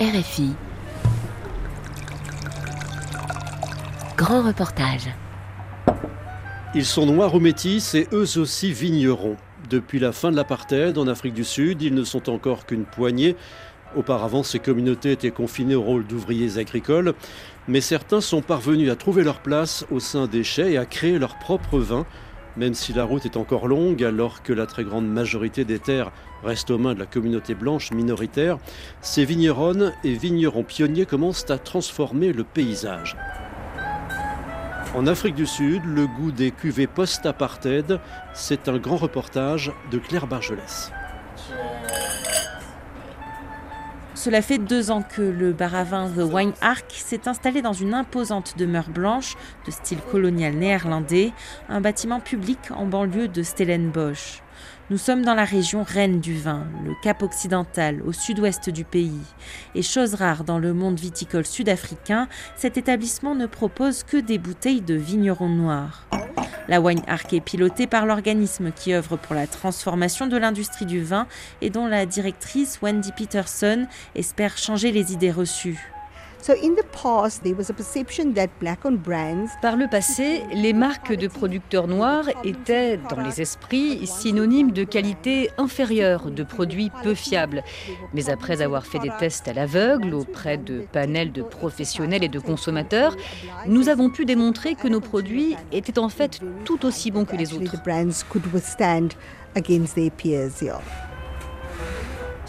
RFI. Grand reportage. Ils sont noirs ou métis et eux aussi vignerons. Depuis la fin de l'apartheid en Afrique du Sud, ils ne sont encore qu'une poignée. Auparavant, ces communautés étaient confinées au rôle d'ouvriers agricoles, mais certains sont parvenus à trouver leur place au sein des chais et à créer leur propre vin, même si la route est encore longue, alors que la très grande majorité des terres reste aux mains de la communauté blanche minoritaire, ces vigneronnes et vignerons pionniers commencent à transformer le paysage. En Afrique du Sud, le goût des cuvées post-apartheid, c'est un grand reportage de Claire Bargelès. Cela fait deux ans que le bar à vin The Wine Ark s'est installé dans une imposante demeure blanche de style colonial néerlandais, un bâtiment public en banlieue de Stellenbosch. Nous sommes dans la région reine du vin, le Cap occidental, au sud-ouest du pays. Et chose rare dans le monde viticole sud-africain, cet établissement ne propose que des bouteilles de vignerons noirs. La Wine Ark est pilotée par l'organisme qui œuvre pour la transformation de l'industrie du vin et dont la directrice Wendy Peterson espère changer les idées reçues. Par le passé, les marques de producteurs noirs étaient, dans les esprits, synonymes de qualité inférieure, de produits peu fiables. Mais après avoir fait des tests à l'aveugle auprès de panels de professionnels et de consommateurs, nous avons pu démontrer que nos produits étaient en fait tout aussi bons que les autres.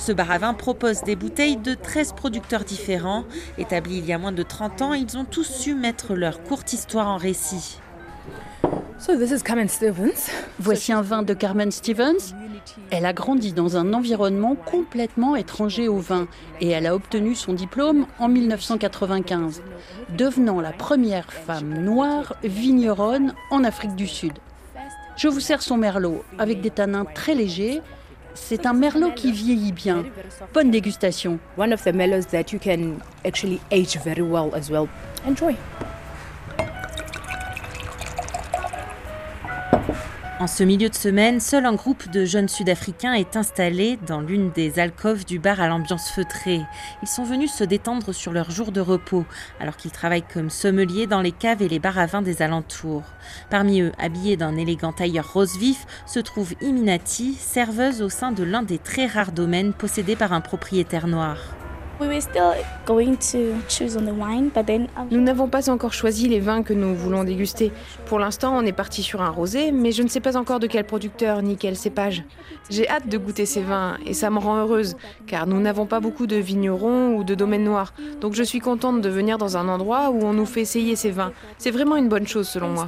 Ce bar à vin propose des bouteilles de 13 producteurs différents. Établis il y a moins de 30 ans, ils ont tous su mettre leur courte histoire en récit. Voici un vin de Carmen Stevens. Elle a grandi dans un environnement complètement étranger au vin et elle a obtenu son diplôme en 1995, devenant la première femme noire vigneronne en Afrique du Sud. Je vous sers son merlot avec des tanins très légers c'est un merlot qui vieillit bien. Bonne dégustation. One of the merlots that you can actually age very well as well. Enjoy. En ce milieu de semaine, seul un groupe de jeunes Sud-Africains est installé dans l'une des alcôves du bar à l'ambiance feutrée. Ils sont venus se détendre sur leur jour de repos, alors qu'ils travaillent comme sommeliers dans les caves et les bars à vin des alentours. Parmi eux, habillés d'un élégant tailleur rose vif, se trouve Iminati, serveuse au sein de l'un des très rares domaines possédés par un propriétaire noir. Nous n'avons pas encore choisi les vins que nous voulons déguster. Pour l'instant, on est parti sur un rosé, mais je ne sais pas encore de quel producteur ni quel cépage. J'ai hâte de goûter ces vins et ça me rend heureuse, car nous n'avons pas beaucoup de vignerons ou de domaines noirs. Donc je suis contente de venir dans un endroit où on nous fait essayer ces vins. C'est vraiment une bonne chose selon moi.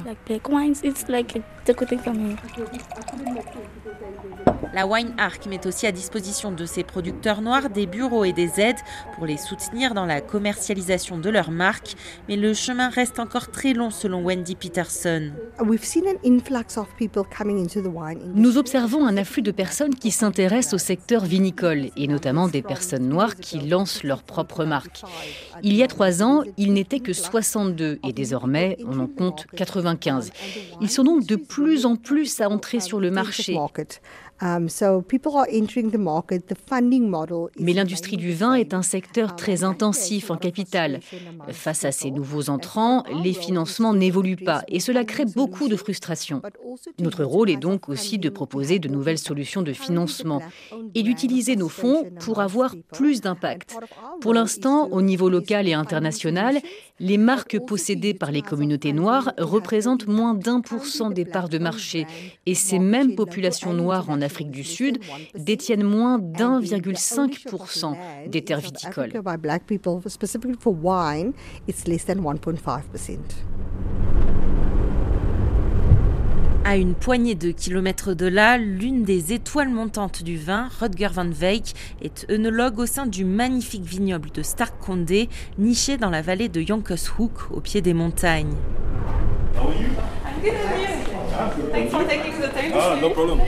La Wine Ark met aussi à disposition de ses producteurs noirs des bureaux et des aides pour les soutenir dans la commercialisation de leur marque, mais le chemin reste encore très long selon Wendy Peterson. Nous observons un afflux de personnes qui s'intéressent au secteur vinicole et notamment des personnes noires qui lancent leur propre marque. Il y a trois ans, il n'était que 62 et désormais on en compte 95. Ils sont donc de plus en plus à entrer sur le marché. Mais l'industrie du vin est un secteur um, très intensif en capital. Face à ces nouveaux entrants, les financements n'évoluent pas et cela crée beaucoup de frustration. Notre rôle est donc aussi de proposer de nouvelles solutions de financement et d'utiliser nos fonds pour avoir plus d'impact. Pour l'instant, au niveau local et international, les marques possédées par les communautés noires représentent moins d'un pour cent des parts de marché et ces mêmes populations noires en Afrique du Sud détiennent moins d'1,5% des terres viticoles. À une poignée de kilomètres de là, l'une des étoiles montantes du vin, Rutger van Weyck, est œnologue au sein du magnifique vignoble de Starkkonde, niché dans la vallée de Hoek, au pied des montagnes. Ah, no problem.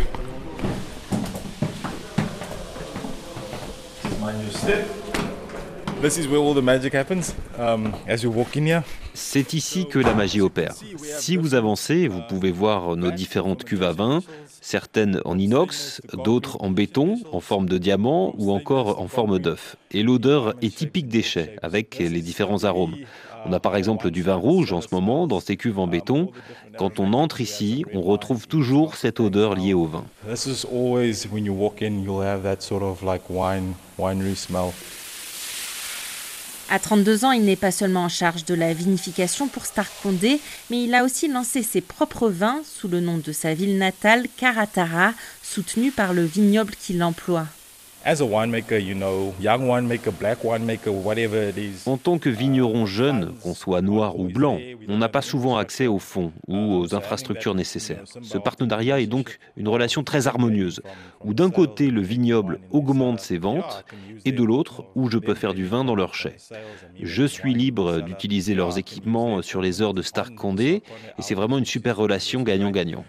C'est ici que la magie opère. Si vous avancez, vous pouvez voir nos différentes cuves à vin, certaines en inox, d'autres en béton, en forme de diamant ou encore en forme d'œuf. Et l'odeur est typique des chais, avec les différents arômes. On a par exemple du vin rouge en ce moment dans ces cuves en béton. Quand on entre ici, on retrouve toujours cette odeur liée au vin. À 32 ans, il n'est pas seulement en charge de la vinification pour Stark Condé, mais il a aussi lancé ses propres vins sous le nom de sa ville natale, Karatara, soutenu par le vignoble qui l'emploie. En tant que vigneron jeune, qu'on soit noir ou blanc, on n'a pas souvent accès aux fonds ou aux infrastructures nécessaires. Ce partenariat est donc une relation très harmonieuse, où d'un côté le vignoble augmente ses ventes et de l'autre où je peux faire du vin dans leur chai. Je suis libre d'utiliser leurs équipements sur les heures de Stark Condé et c'est vraiment une super relation gagnant-gagnant.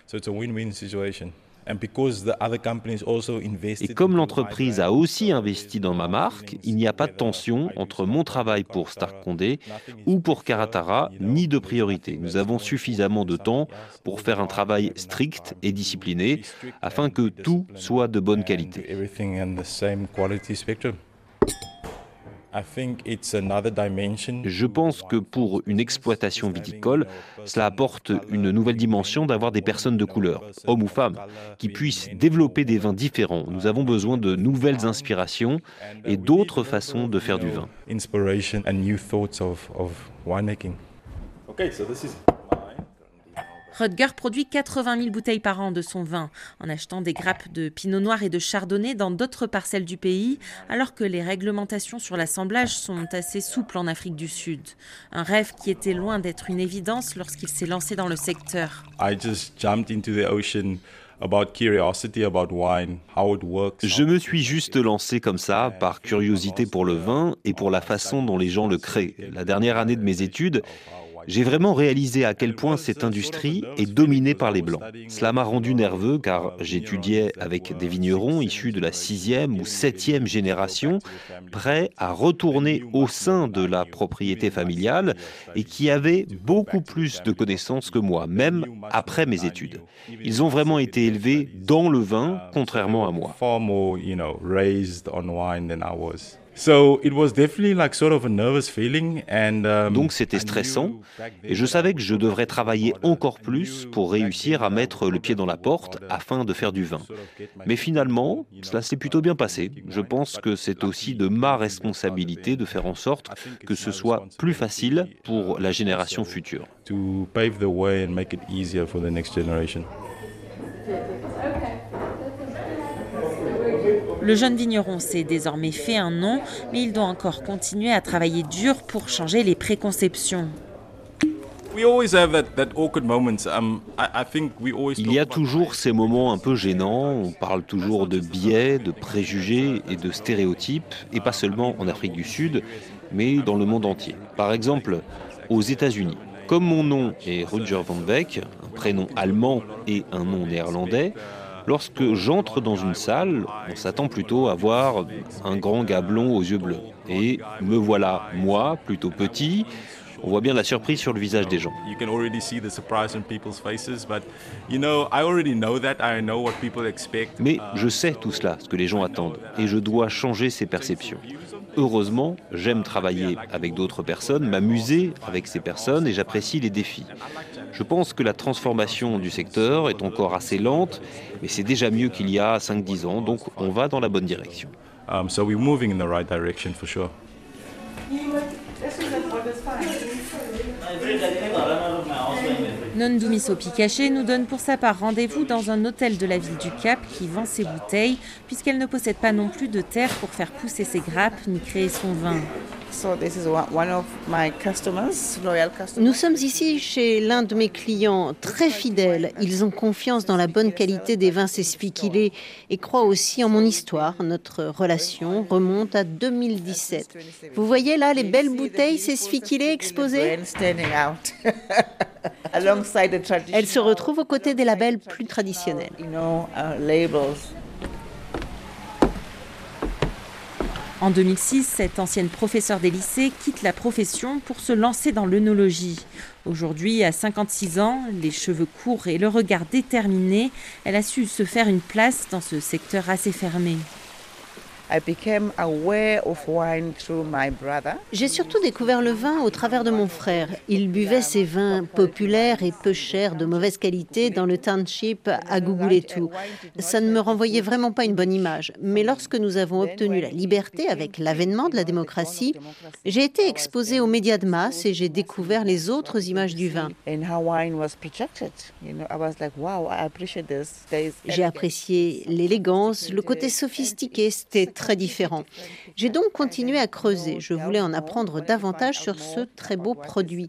Et comme l'entreprise a aussi investi dans ma marque, il n'y a pas de tension entre mon travail pour Stark Condé ou pour Karatara, ni de priorité. Nous avons suffisamment de temps pour faire un travail strict et discipliné afin que tout soit de bonne qualité. Je pense que pour une exploitation viticole, cela apporte une nouvelle dimension d'avoir des personnes de couleur, hommes ou femmes, qui puissent développer des vins différents. Nous avons besoin de nouvelles inspirations et d'autres façons de faire du vin. Rutger produit 80 000 bouteilles par an de son vin, en achetant des grappes de pinot noir et de chardonnay dans d'autres parcelles du pays, alors que les réglementations sur l'assemblage sont assez souples en Afrique du Sud. Un rêve qui était loin d'être une évidence lorsqu'il s'est lancé dans le secteur. Je me suis juste lancé comme ça, par curiosité pour le vin et pour la façon dont les gens le créent. La dernière année de mes études, j'ai vraiment réalisé à quel point cette industrie est dominée par les Blancs. Cela m'a rendu nerveux car j'étudiais avec des vignerons issus de la sixième ou septième génération, prêts à retourner au sein de la propriété familiale et qui avaient beaucoup plus de connaissances que moi, même après mes études. Ils ont vraiment été élevés dans le vin, contrairement à moi. Donc c'était stressant et je savais que je devrais travailler encore plus pour réussir à mettre le pied dans la porte afin de faire du vin. Mais finalement, cela s'est plutôt bien passé. Je pense que c'est aussi de ma responsabilité de faire en sorte que ce soit plus facile pour la génération future. Le jeune vigneron s'est désormais fait un nom, mais il doit encore continuer à travailler dur pour changer les préconceptions. Il y a toujours ces moments un peu gênants, on parle toujours de biais, de préjugés et de stéréotypes, et pas seulement en Afrique du Sud, mais dans le monde entier. Par exemple, aux États-Unis. Comme mon nom est Roger van Beek, un prénom allemand et un nom néerlandais, Lorsque j'entre dans une salle, on s'attend plutôt à voir un grand gars blond aux yeux bleus. Et me voilà, moi, plutôt petit. On voit bien la surprise sur le visage des gens. Mais je sais tout cela, ce que les gens attendent, et je dois changer ces perceptions. Heureusement, j'aime travailler avec d'autres personnes, m'amuser avec ces personnes et j'apprécie les défis. Je pense que la transformation du secteur est encore assez lente, mais c'est déjà mieux qu'il y a 5-10 ans, donc on va dans la bonne direction. Um, so we're moving in the right direction for sure. Nondumiso Picaché nous donne pour sa part rendez-vous dans un hôtel de la ville du Cap qui vend ses bouteilles, puisqu'elle ne possède pas non plus de terre pour faire pousser ses grappes ni créer son vin. Nous sommes ici chez l'un de mes clients très fidèles. Ils ont confiance dans la bonne qualité des vins Sesfikile et croient aussi en mon histoire. Notre relation remonte à 2017. Vous voyez là les belles bouteilles Sesfikile exposées Elles se retrouvent aux côtés des labels plus traditionnels. En 2006, cette ancienne professeure des lycées quitte la profession pour se lancer dans l'œnologie. Aujourd'hui, à 56 ans, les cheveux courts et le regard déterminé, elle a su se faire une place dans ce secteur assez fermé. J'ai surtout découvert le vin au travers de mon frère. Il buvait ces vins populaires et peu chers, de mauvaise qualité, dans le township à tout. Ça ne me renvoyait vraiment pas une bonne image. Mais lorsque nous avons obtenu la liberté avec l'avènement de la démocratie, j'ai été exposé aux médias de masse et j'ai découvert les autres images du vin. J'ai apprécié l'élégance, le côté sophistiqué. C'était très différent. J'ai donc continué à creuser. Je voulais en apprendre davantage sur ce très beau produit.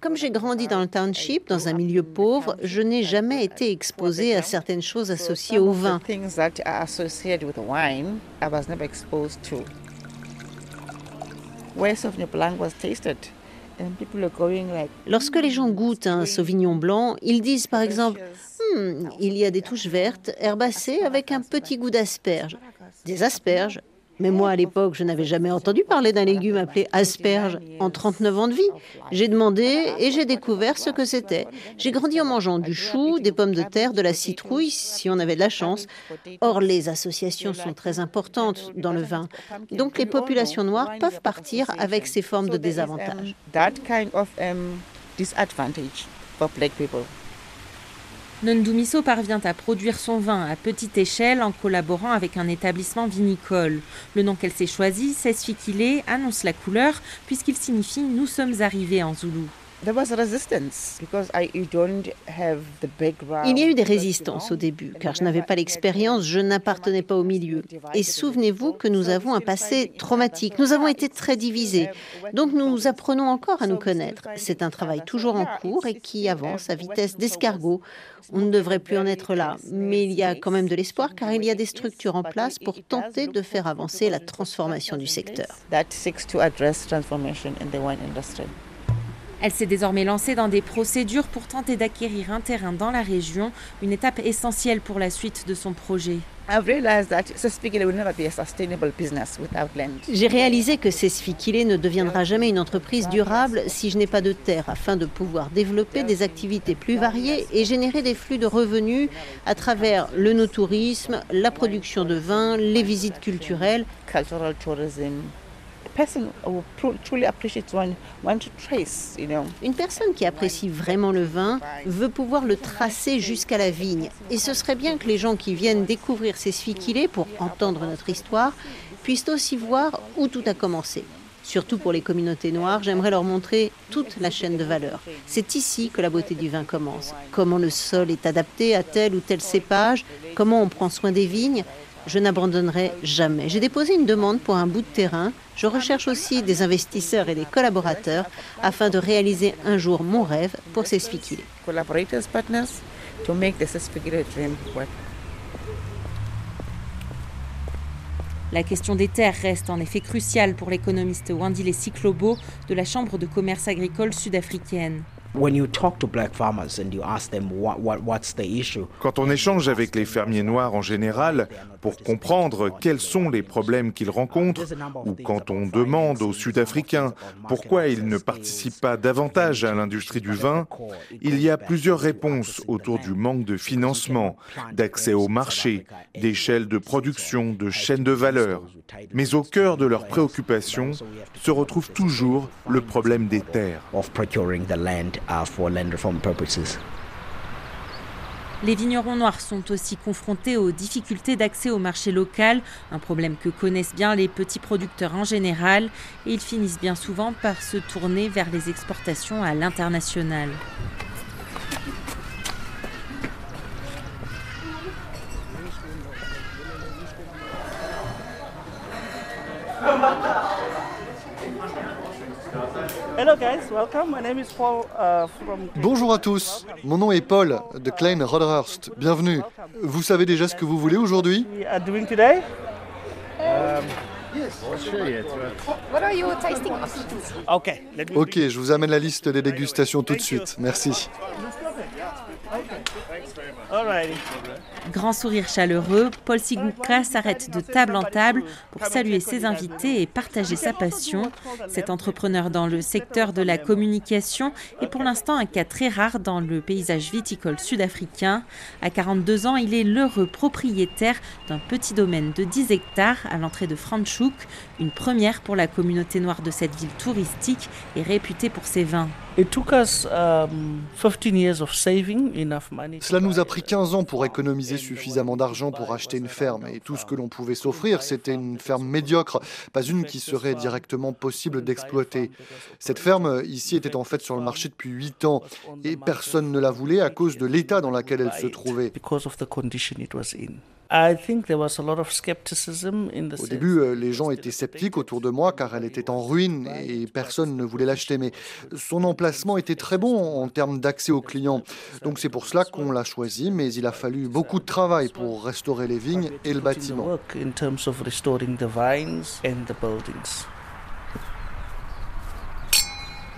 Comme j'ai grandi dans le township, dans un milieu pauvre, je n'ai jamais été exposée à certaines choses associées au vin. Lorsque les gens goûtent un sauvignon blanc, ils disent par exemple hmm, il y a des touches vertes, herbacées avec un petit goût d'asperge. Des asperges, mais moi, à l'époque, je n'avais jamais entendu parler d'un légume appelé asperge en 39 ans de vie. J'ai demandé et j'ai découvert ce que c'était. J'ai grandi en mangeant du chou, des pommes de terre, de la citrouille, si on avait de la chance. Or, les associations sont très importantes dans le vin. Donc, les populations noires peuvent partir avec ces formes de désavantage. Nondumiso parvient à produire son vin à petite échelle en collaborant avec un établissement vinicole. Le nom qu'elle s'est choisi, Sesfikile, annonce la couleur puisqu'il signifie Nous sommes arrivés en zoulou. Il y a eu des résistances au début, car je n'avais pas l'expérience, je n'appartenais pas au milieu. Et souvenez-vous que nous avons un passé traumatique, nous avons été très divisés, donc nous apprenons encore à nous connaître. C'est un travail toujours en cours et qui avance à vitesse d'escargot. On ne devrait plus en être là, mais il y a quand même de l'espoir, car il y a des structures en place pour tenter de faire avancer la transformation du secteur. Elle s'est désormais lancée dans des procédures pour tenter d'acquérir un terrain dans la région, une étape essentielle pour la suite de son projet. J'ai réalisé que Sesfikile ne deviendra jamais une entreprise durable si je n'ai pas de terre afin de pouvoir développer des activités plus variées et générer des flux de revenus à travers le no-tourisme, la production de vin, les visites culturelles. Une personne qui apprécie vraiment le vin veut pouvoir le tracer jusqu'à la vigne. Et ce serait bien que les gens qui viennent découvrir ces sfikilés pour entendre notre histoire puissent aussi voir où tout a commencé. Surtout pour les communautés noires, j'aimerais leur montrer toute la chaîne de valeur. C'est ici que la beauté du vin commence. Comment le sol est adapté à tel ou tel cépage, comment on prend soin des vignes, je n'abandonnerai jamais. J'ai déposé une demande pour un bout de terrain. Je recherche aussi des investisseurs et des collaborateurs afin de réaliser un jour mon rêve pour ces La question des terres reste en effet cruciale pour l'économiste Wandile Cyclobo de la Chambre de commerce agricole sud-africaine. Quand on échange avec les fermiers noirs en général pour comprendre quels sont les problèmes qu'ils rencontrent, ou quand on demande aux Sud-Africains pourquoi ils ne participent pas davantage à l'industrie du vin, il y a plusieurs réponses autour du manque de financement, d'accès au marché, d'échelle de production, de chaîne de valeur. Mais au cœur de leurs préoccupations se retrouve toujours le problème des terres. Les vignerons noirs sont aussi confrontés aux difficultés d'accès au marché local, un problème que connaissent bien les petits producteurs en général, et ils finissent bien souvent par se tourner vers les exportations à l'international. Bonjour à tous, mon nom est Paul de Klein Roderhurst. Bienvenue. Vous savez déjà ce que vous voulez aujourd'hui? Ok, je vous amène la liste des dégustations tout de suite. Merci. Grand sourire chaleureux, Paul Sigouka s'arrête de table en table pour saluer ses invités et partager sa passion. Cet entrepreneur dans le secteur de la communication est pour l'instant un cas très rare dans le paysage viticole sud-africain. À 42 ans, il est l'heureux propriétaire d'un petit domaine de 10 hectares à l'entrée de Franschhoek, une première pour la communauté noire de cette ville touristique et réputée pour ses vins. Cela nous a pris 15 ans pour économiser suffisamment d'argent pour acheter une ferme. et tout ce que l'on pouvait s'offrir, c'était une ferme médiocre, pas une qui serait directement possible d'exploiter. Cette ferme ici était en fait sur le marché depuis 8 ans et personne ne la voulait à cause de l'état dans lequel elle se trouvait. Au début, euh, les gens étaient sceptiques autour de moi car elle était en ruine et personne ne voulait l'acheter. Mais son emplacement était très bon en termes d'accès aux clients. Donc c'est pour cela qu'on l'a choisi, mais il a fallu beaucoup de travail pour restaurer les vignes et le bâtiment.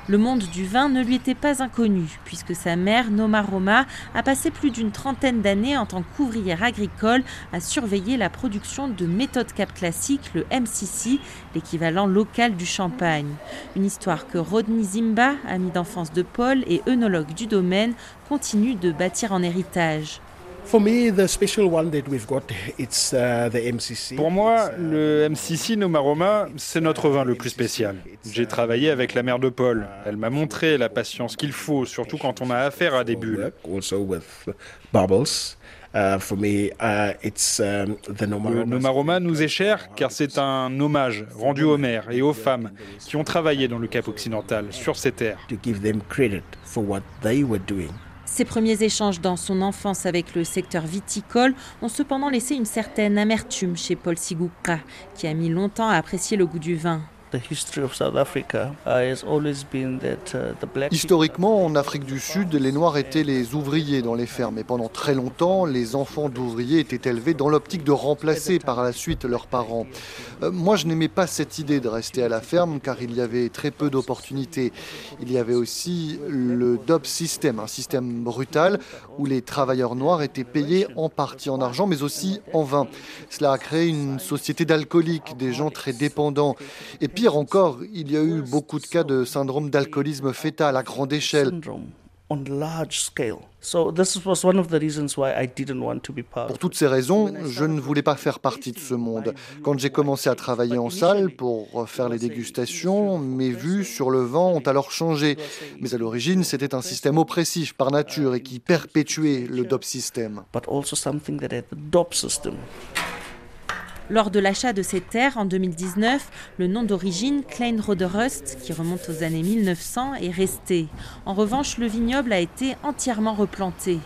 Le monde du vin ne lui était pas inconnu, puisque sa mère, Noma Roma, a passé plus d'une trentaine d'années en tant qu'ouvrière agricole à surveiller la production de méthodes cap classiques, le MCC, l'équivalent local du champagne. Une histoire que Rodney Zimba, ami d'enfance de Paul et œnologue du domaine, continue de bâtir en héritage. Pour moi, le MCC Nomaroma, c'est notre vin le plus spécial. J'ai travaillé avec la mère de Paul. Elle m'a montré la patience qu'il faut, surtout quand on a affaire à des bulles. Uh, uh, le Nomaroma nous est cher car c'est un hommage rendu aux mères et aux femmes qui ont travaillé dans le Cap occidental, sur ces terres. Ses premiers échanges dans son enfance avec le secteur viticole ont cependant laissé une certaine amertume chez Paul Sigouka, qui a mis longtemps à apprécier le goût du vin. Historiquement, en Afrique du Sud, les Noirs étaient les ouvriers dans les fermes et pendant très longtemps, les enfants d'ouvriers étaient élevés dans l'optique de remplacer par la suite leurs parents. Euh, moi, je n'aimais pas cette idée de rester à la ferme car il y avait très peu d'opportunités. Il y avait aussi le DOP system, un système brutal où les travailleurs noirs étaient payés en partie en argent mais aussi en vin. Cela a créé une société d'alcooliques, des gens très dépendants. Et puis Pire encore, il y a eu beaucoup de cas de syndrome d'alcoolisme fœtal à grande échelle. Pour toutes ces raisons, je ne voulais pas faire partie de ce monde. Quand j'ai commencé à travailler en salle pour faire les dégustations, mes vues sur le vent ont alors changé. Mais à l'origine, c'était un système oppressif par nature et qui perpétuait le DOP système. Lors de l'achat de ces terres en 2019, le nom d'origine Klein Roderust, qui remonte aux années 1900, est resté. En revanche, le vignoble a été entièrement replanté.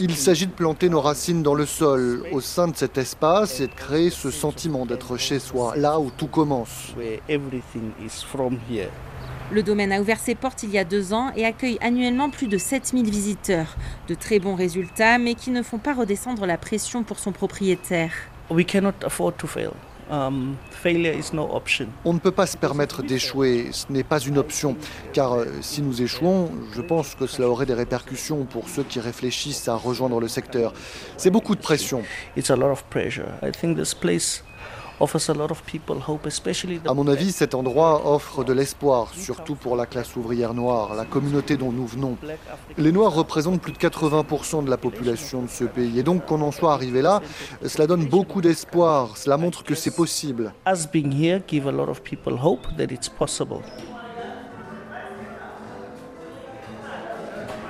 Il s'agit de planter nos racines dans le sol, au sein de cet espace, et de créer ce sentiment d'être chez soi, là où tout commence. Le domaine a ouvert ses portes il y a deux ans et accueille annuellement plus de 7000 visiteurs. De très bons résultats, mais qui ne font pas redescendre la pression pour son propriétaire. Um, On ne peut pas se permettre d'échouer, ce n'est pas une option, car euh, si nous échouons, je pense que cela aurait des répercussions pour ceux qui réfléchissent à rejoindre le secteur. C'est beaucoup de pression. À mon avis, cet endroit offre de l'espoir, surtout pour la classe ouvrière noire, la communauté dont nous venons. Les Noirs représentent plus de 80% de la population de ce pays. Et donc qu'on en soit arrivé là, cela donne beaucoup d'espoir. Cela montre que c'est possible.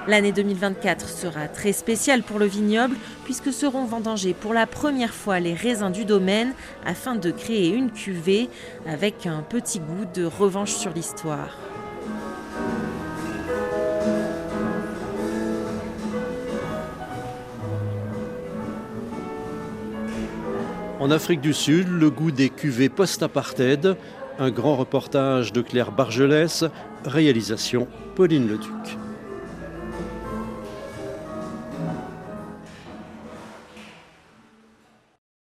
L'année 2024 sera très spéciale pour le vignoble puisque seront vendangés pour la première fois les raisins du domaine afin de créer une cuvée avec un petit goût de revanche sur l'histoire. En Afrique du Sud, le goût des cuvées post-apartheid, un grand reportage de Claire Bargelès, réalisation Pauline Leduc.